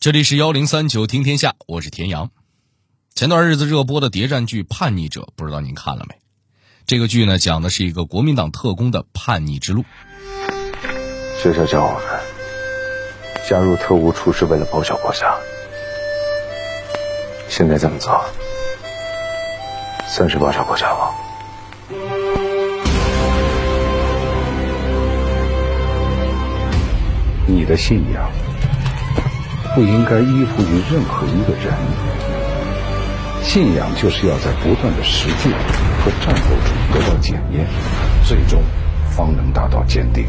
这里是幺零三九听天下，我是田阳。前段日子热播的谍战剧《叛逆者》，不知道您看了没？这个剧呢，讲的是一个国民党特工的叛逆之路。学校教我们，加入特务处是为了报效国家。现在这么做，算是报效国家吗？你的信仰不应该依附于任何一个人，信仰就是要在不断的实践和战斗中得到检验，最终方能达到坚定。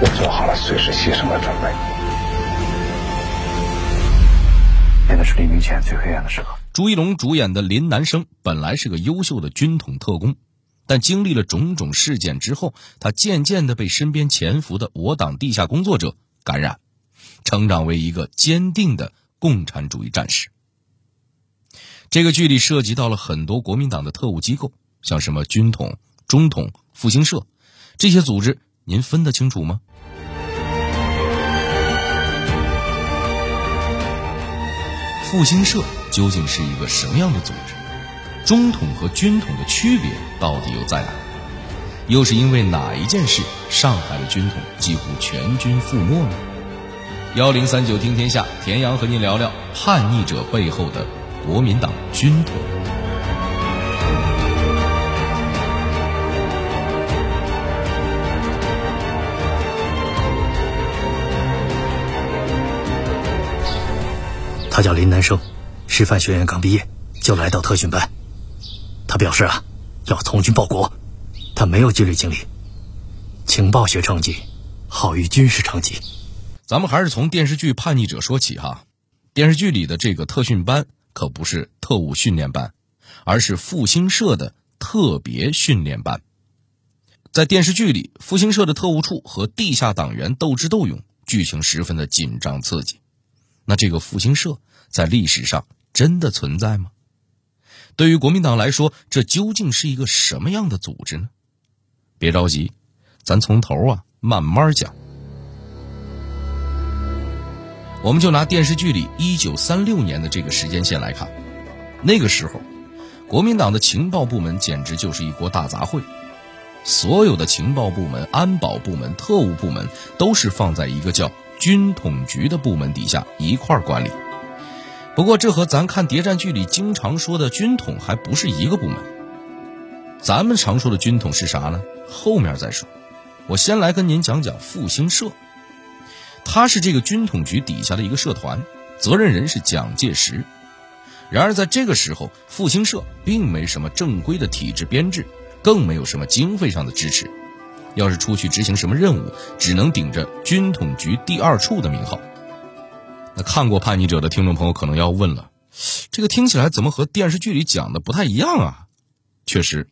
我做好了随时牺牲的准备。现在是黎明前最黑暗的时刻。朱一龙主演的林南生本来是个优秀的军统特工，但经历了种种事件之后，他渐渐的被身边潜伏的我党地下工作者感染，成长为一个坚定的共产主义战士。这个剧里涉及到了很多国民党的特务机构，像什么军统、中统、复兴社这些组织，您分得清楚吗？复兴社究竟是一个什么样的组织？中统和军统的区别到底又在哪？又是因为哪一件事，上海的军统几乎全军覆没呢？幺零三九听天下，田阳和您聊聊叛逆者背后的国民党军统。他叫林南生，师范学院刚毕业就来到特训班。他表示啊，要从军报国。他没有纪律经历，情报学成绩好于军事成绩。咱们还是从电视剧《叛逆者》说起哈。电视剧里的这个特训班可不是特务训练班，而是复兴社的特别训练班。在电视剧里，复兴社的特务处和地下党员斗智斗勇，剧情十分的紧张刺激。那这个复兴社在历史上真的存在吗？对于国民党来说，这究竟是一个什么样的组织呢？别着急，咱从头啊慢慢讲。我们就拿电视剧里一九三六年的这个时间线来看，那个时候，国民党的情报部门简直就是一锅大杂烩，所有的情报部门、安保部门、特务部门都是放在一个叫。军统局的部门底下一块儿管理，不过这和咱看谍战剧里经常说的军统还不是一个部门。咱们常说的军统是啥呢？后面再说。我先来跟您讲讲复兴社，它是这个军统局底下的一个社团，责任人是蒋介石。然而在这个时候，复兴社并没什么正规的体制编制，更没有什么经费上的支持。要是出去执行什么任务，只能顶着军统局第二处的名号。那看过《叛逆者》的听众朋友可能要问了，这个听起来怎么和电视剧里讲的不太一样啊？确实，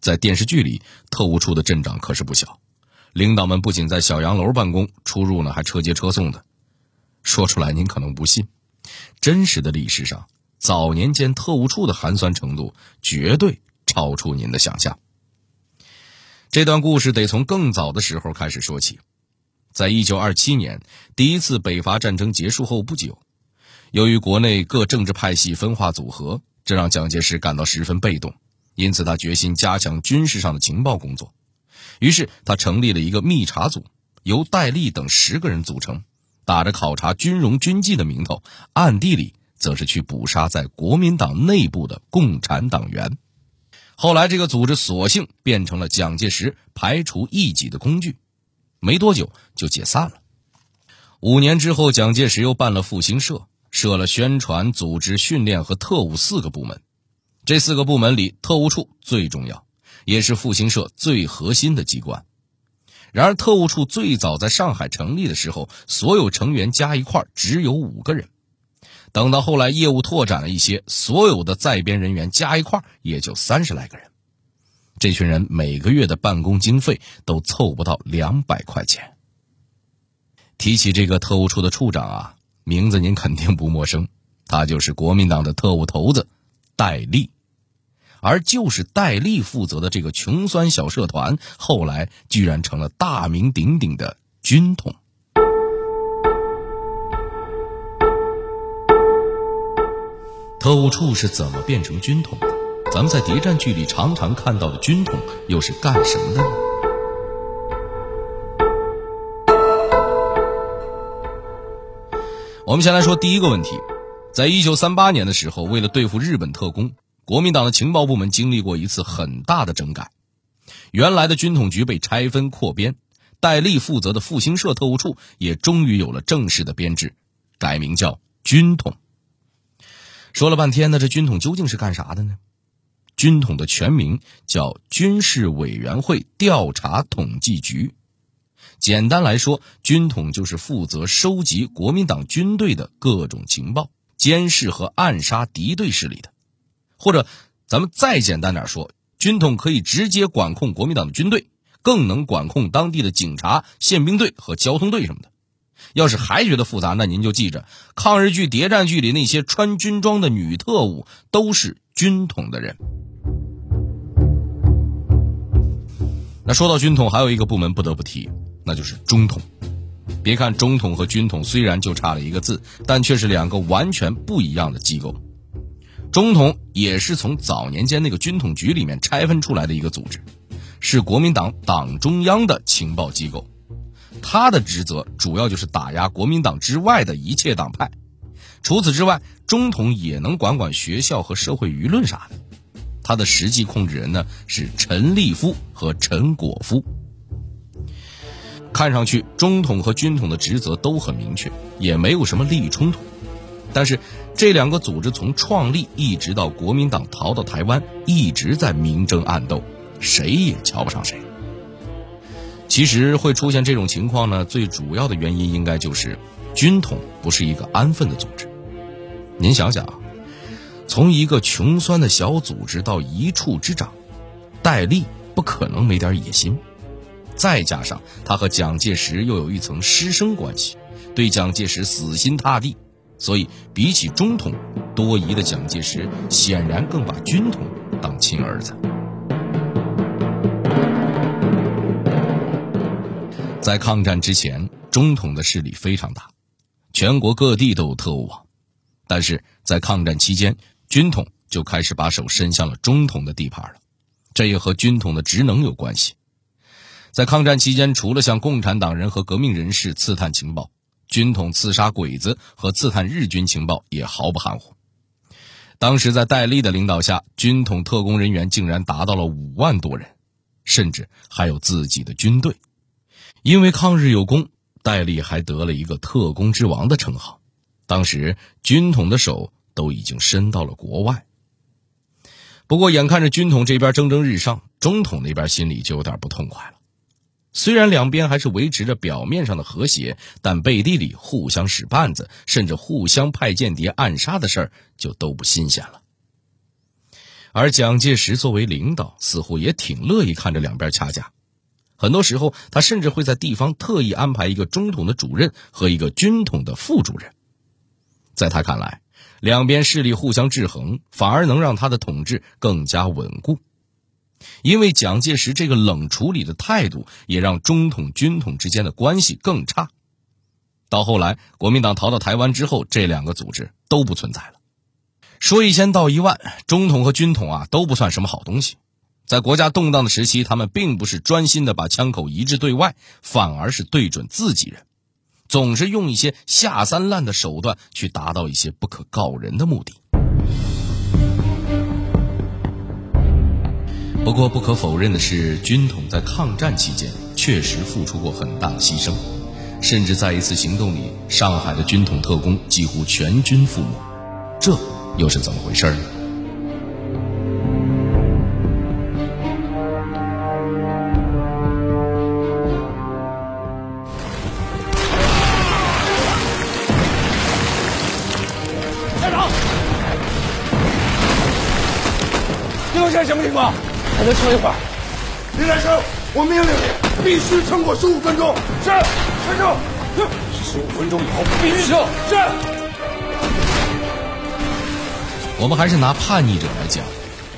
在电视剧里，特务处的阵仗可是不小，领导们不仅在小洋楼办公，出入呢还车接车送的。说出来您可能不信，真实的历史上，早年间特务处的寒酸程度绝对超出您的想象。这段故事得从更早的时候开始说起，在一九二七年，第一次北伐战争结束后不久，由于国内各政治派系分化组合，这让蒋介石感到十分被动，因此他决心加强军事上的情报工作。于是他成立了一个密查组，由戴笠等十个人组成，打着考察军容军纪的名头，暗地里则是去捕杀在国民党内部的共产党员。后来，这个组织索性变成了蒋介石排除异己的工具，没多久就解散了。五年之后，蒋介石又办了复兴社，设了宣传、组织、训练和特务四个部门。这四个部门里，特务处最重要，也是复兴社最核心的机关。然而，特务处最早在上海成立的时候，所有成员加一块只有五个人。等到后来业务拓展了一些，所有的在编人员加一块也就三十来个人。这群人每个月的办公经费都凑不到两百块钱。提起这个特务处的处长啊，名字您肯定不陌生，他就是国民党的特务头子戴笠。而就是戴笠负责的这个穷酸小社团后来居然成了大名鼎鼎的军统。特务处是怎么变成军统的？咱们在谍战剧里常常看到的军统又是干什么的呢？我们先来说第一个问题。在一九三八年的时候为了对付日本特工国民党的情报部门经历过一次很大的整改。原来的军统局被拆分扩编，戴笠负责的复兴社特务处也终于有了正式的编制，改名叫军统。说了半天呢，这军统究竟是干啥的呢？军统的全名叫军事委员会调查统计局。简单来说，军统就是负责收集国民党军队的各种情报，监视和暗杀敌对势力的。或者，咱们再简单点说，军统可以直接管控国民党的军队，更能管控当地的警察、宪兵队和交通队什么的。要是还觉得复杂，那您就记着，抗日剧、谍战剧里那些穿军装的女特务都是军统的人。那说到军统，还有一个部门不得不提。那就是中统。别看中统和军统虽然就差了一个字，但却是两个完全不一样的机构。中统也是从早年间那个军统局里面拆分出来的一个组织，是国民党党中央的情报机构。它的职责主要就是打压国民党之外的一切党派。除此之外，中统也能管管学校和社会舆论啥的。它的实际控制人呢是陈立夫和陈果夫。看上去，中统和军统的职责都很明确，也没有什么利益冲突。但是，这两个组织从创立一直到国民党逃到台湾，一直在明争暗斗，谁也瞧不上谁。其实会出现这种情况呢，最主要的原因应该就是军统不是一个安分的组织。您想想，从一个穷酸的小组织到一处之长，戴笠不可能没点野心。再加上他和蒋介石又有一层师生关系，对蒋介石死心塌地，所以比起中统，多疑的蒋介石显然更把军统当亲儿子。在抗战之前，中统的势力非常大，全国各地都有特务网，但是在抗战期间，军统就开始把手伸向了中统的地盘了，这也和军统的职能有关系。在抗战期间，除了向共产党人和革命人士刺探情报，军统刺杀鬼子和刺探日军情报也毫不含糊。当时在戴笠的领导下，军统特工人员竟然达到了五万多人，甚至还有自己的军队。因为抗日有功，戴笠还得了一个“特工之王”的称号。当时军统的手都已经伸到了国外。不过，眼看着军统这边蒸蒸日上，中统那边心里就有点不痛快了。虽然两边还是维持着表面上的和谐，但背地里互相使绊子，甚至互相派间谍暗杀的事儿就都不新鲜了。而蒋介石作为领导，似乎也挺乐意看着两边掐架。很多时候，他甚至会在地方特意安排一个中统的主任和一个军统的副主任。在他看来，两边势力互相制衡，反而能让他的统治更加稳固。因为蒋介石这个冷处理的态度，也让中统军统之间的关系更差。到后来，国民党逃到台湾之后，这两个组织都不存在了。说一千道一万，中统和军统啊都不算什么好东西。在国家动荡的时期，他们并不是专心的把枪口移至对外，反而是对准自己人，总是用一些下三滥的手段去达到一些不可告人的目的。不过，不可否认的是，军统在抗战期间确实付出过很大的牺牲，甚至在一次行动里，上海的军统特工几乎全军覆没。这又是怎么回事呢？还能撑一会儿。李来生，我命令你必须撑过十五分钟。是，先生。十五分钟以后必须撤。是。我们还是拿叛逆者来讲，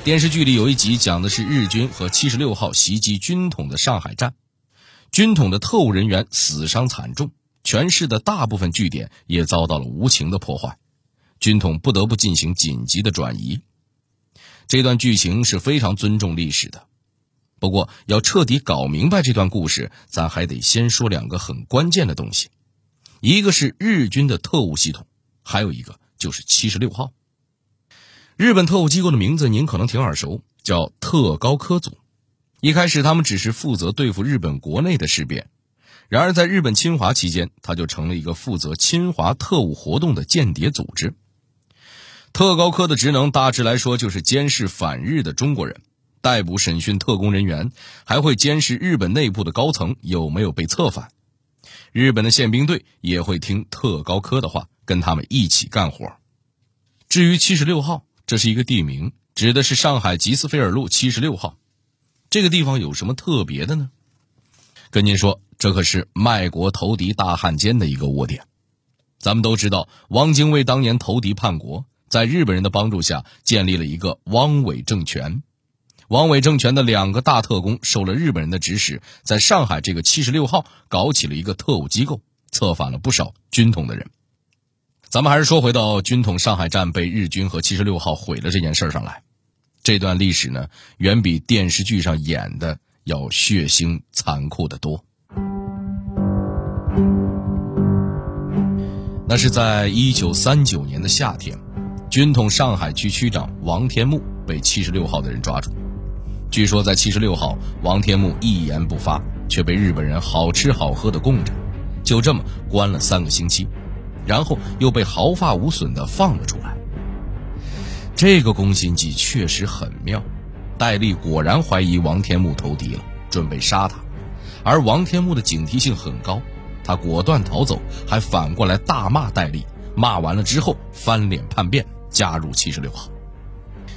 电视剧里有一集讲的是日军和七十六号袭击军统的上海站，军统的特务人员死伤惨重，全市的大部分据点也遭到了无情的破坏。军统不得不进行紧急的转移。这段剧情是非常尊重历史的。不过，要彻底搞明白这段故事，咱还得先说两个很关键的东西，一个是日军的特务系统，还有一个就是七十六号。日本特务机构的名字您可能挺耳熟，叫特高科组。一开始，他们只是负责对付日本国内的事变，然而在日本侵华期间，他就成了一个负责侵华特务活动的间谍组织。特高科的职能大致来说就是监视反日的中国人。逮捕、审讯特工人员，还会监视日本内部的高层有没有被策反。日本的宪兵队也会听特高科的话，跟他们一起干活。至于七十六号，这是一个地名，指的是上海吉斯菲尔路七十六号。这个地方有什么特别的呢？跟您说，这可是卖国投敌大汉奸的一个窝点。咱们都知道，汪精卫当年投敌叛国，在日本人的帮助下，建立了一个汪伪政权。汪伪政权的两个大特工受了日本人的指使，在上海这个七十六号搞起了一个特务机构，策反了不少军统的人。咱们还是说回到军统上海站被日军和七十六号毁了这件事上来，这段历史呢，远比电视剧上演的要血腥残酷的多。那是在一九三九年的夏天，军统上海区区长王天木被七十六号的人抓住。据说在七十六号，王天木一言不发，却被日本人好吃好喝的供着，就这么关了三个星期，然后又被毫发无损的放了出来。这个攻心计确实很妙，戴笠果然怀疑王天木投敌了，准备杀他，而王天木的警惕性很高，他果断逃走，还反过来大骂戴笠，骂完了之后翻脸叛变，加入七十六号。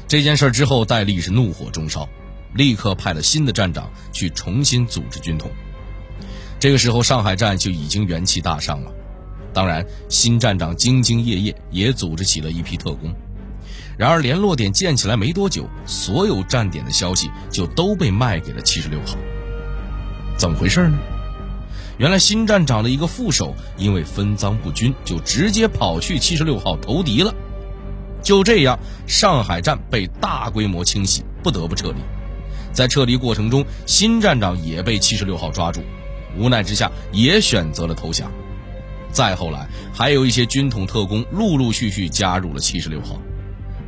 这件事之后，戴笠是怒火中烧。立刻派了新的站长去重新组织军统。这个时候，上海站就已经元气大伤了。当然，新站长兢兢业业，也组织起了一批特工。然而，联络点建起来没多久，所有站点的消息就都被卖给了七十六号。怎么回事呢？原来，新站长的一个副手因为分赃不均，就直接跑去七十六号投敌了。就这样，上海站被大规模清洗，不得不撤离。在撤离过程中，新站长也被七十六号抓住，无奈之下也选择了投降。再后来，还有一些军统特工陆陆续续加入了七十六号。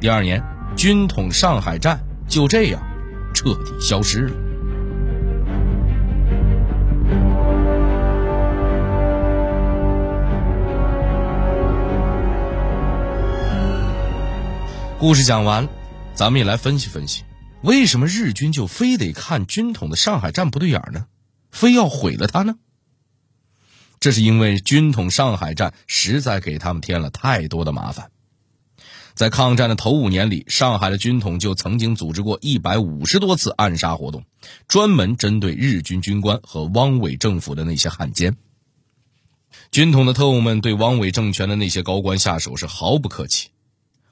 第二年，军统上海站就这样彻底消失了。故事讲完，咱们也来分析分析。为什么日军就非得看军统的上海站不对眼呢？非要毁了它呢？这是因为军统上海站实在给他们添了太多的麻烦。在抗战的头五年里，上海的军统就曾经组织过一百五十多次暗杀活动，专门针对日军军官和汪伪政府的那些汉奸。军统的特务们对汪伪政权的那些高官下手是毫不客气。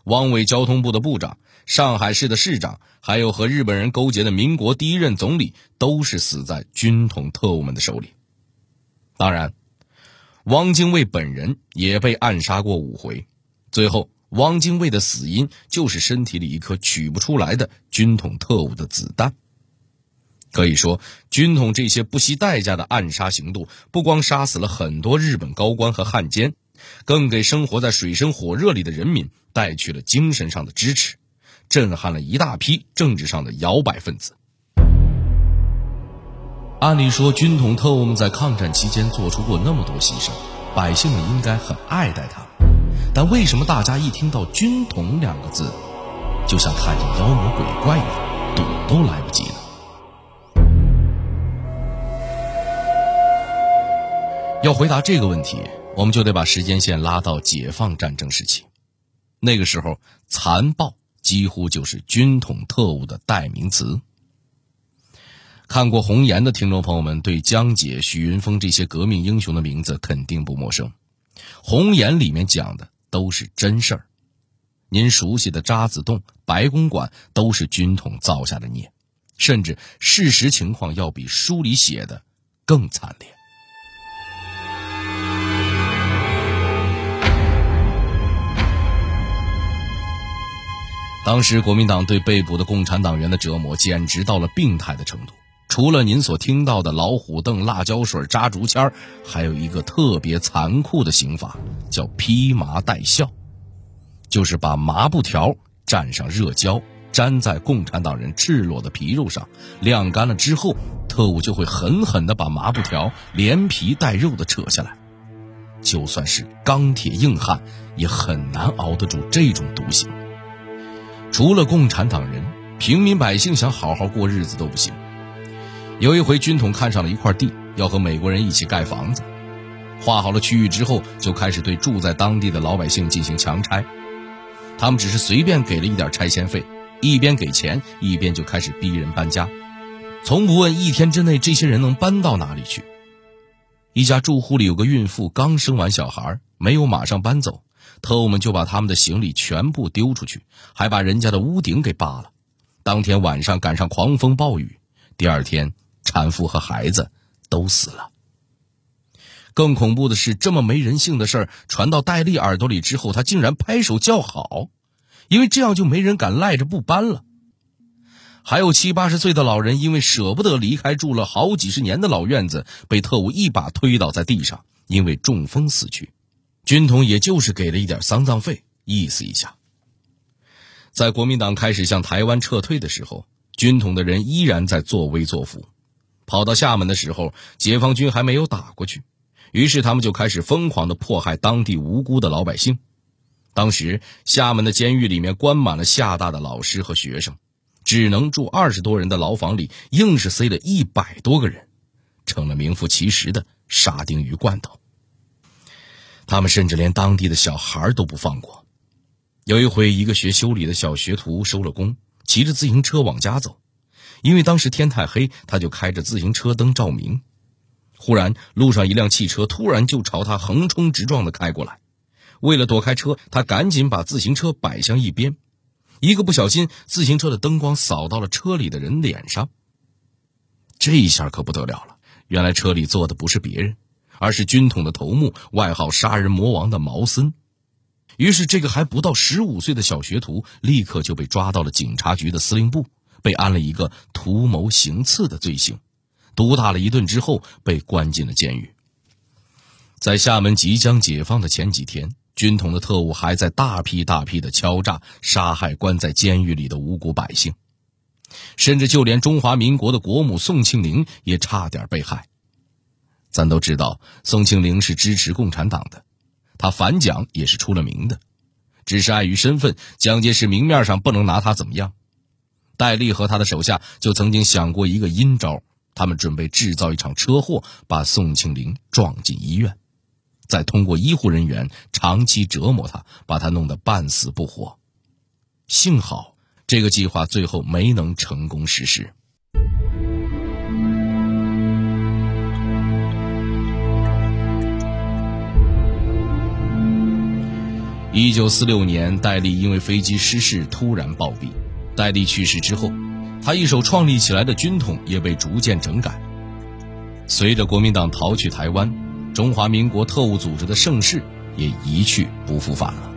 汪伪交通部的部长、上海市的市长，还有和日本人勾结的民国第一任总理，都是死在军统特务们的手里。当然，汪精卫本人也被暗杀过五回，最后汪精卫的死因就是身体里一颗取不出来的军统特务的子弹。可以说，军统这些不惜代价的暗杀行动，不光杀死了很多日本高官和汉奸。更给生活在水深火热里的人民带去了精神上的支持，震撼了一大批政治上的摇摆分子。按理说，军统特务们在抗战期间做出过那么多牺牲，百姓们应该很爱戴他们。但为什么大家一听到“军统”两个字，就像看见妖魔鬼怪一样，躲都来不及呢？要回答这个问题。我们就得把时间线拉到解放战争时期，那个时候残暴几乎就是军统特务的代名词。看过《红岩》的听众朋友们，对江姐、许云峰这些革命英雄的名字肯定不陌生。《红岩》里面讲的都是真事儿，您熟悉的渣滓洞、白公馆都是军统造下的孽，甚至事实情况要比书里写的更惨烈。当时国民党对被捕的共产党员的折磨简直到了病态的程度。除了您所听到的老虎凳、辣椒水、扎竹签还有一个特别残酷的刑法，叫披麻戴孝，就是把麻布条蘸上热胶，粘在共产党人赤裸的皮肉上，晾干了之后，特务就会狠狠地把麻布条连皮带肉的扯下来。就算是钢铁硬汉，也很难熬得住这种毒刑。除了共产党人，平民百姓想好好过日子都不行。有一回，军统看上了一块地，要和美国人一起盖房子。划好了区域之后，就开始对住在当地的老百姓进行强拆。他们只是随便给了一点拆迁费，一边给钱，一边就开始逼人搬家，从不问一天之内这些人能搬到哪里去。一家住户里有个孕妇刚生完小孩，没有马上搬走，特务们就把他们的行李全部丢出去，还把人家的屋顶给扒了。当天晚上赶上狂风暴雨，第二天。产妇和孩子都死了。更恐怖的是，这么没人性的事儿传到戴笠耳朵里之后，他竟然拍手叫好，因为这样就没人敢赖着不搬了。还有七八十岁的老人，因为舍不得离开住了好几十年的老院子，被特务一把推倒在地上，因为中风死去。军统也就是给了一点丧葬费，意思一下。在国民党开始向台湾撤退的时候，军统的人依然在作威作福。跑到厦门的时候，解放军还没有打过去，于是他们就开始疯狂的迫害当地无辜的老百姓。当时厦门的监狱里面关满了厦大的老师和学生，只能住二十多人的牢房里，硬是塞了一百多个人，成了名副其实的沙丁鱼罐头。他们甚至连当地的小孩都不放过。有一回，一个学修理的小学徒收了工，骑着自行车往家走。因为当时天太黑，他就开着自行车灯照明。忽然，路上一辆汽车突然就朝他横冲直撞的开过来。为了躲开车，他赶紧把自行车摆向一边。一个不小心，自行车的灯光扫到了车里的人脸上。这一下可不得了了！原来车里坐的不是别人，而是军统的头目，外号“杀人魔王”的毛森。于是，这个还不到十五岁的小学徒立刻就被抓到了警察局的司令部。被安了一个图谋行刺的罪行，毒打了一顿之后被关进了监狱。在厦门即将解放的前几天，军统的特务还在大批大批的敲诈、杀害关在监狱里的无辜百姓，甚至就连中华民国的国母宋庆龄也差点被害。咱都知道，宋庆龄是支持共产党的，他反蒋也是出了名的，只是碍于身份，蒋介石明面上不能拿他怎么样。戴笠和他的手下就曾经想过一个阴招，他们准备制造一场车祸，把宋庆龄撞进医院，再通过医护人员长期折磨他，把他弄得半死不活。幸好这个计划最后没能成功实施。一九四六年，戴笠因为飞机失事突然暴毙。戴笠去世之后，他一手创立起来的军统也被逐渐整改。随着国民党逃去台湾，中华民国特务组织的盛世也一去不复返了。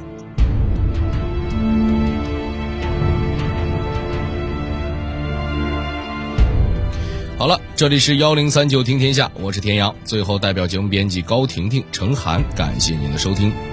好了，这里是幺零三九听天下，我是田阳。最后，代表节目编辑高婷婷、程涵，感谢您的收听。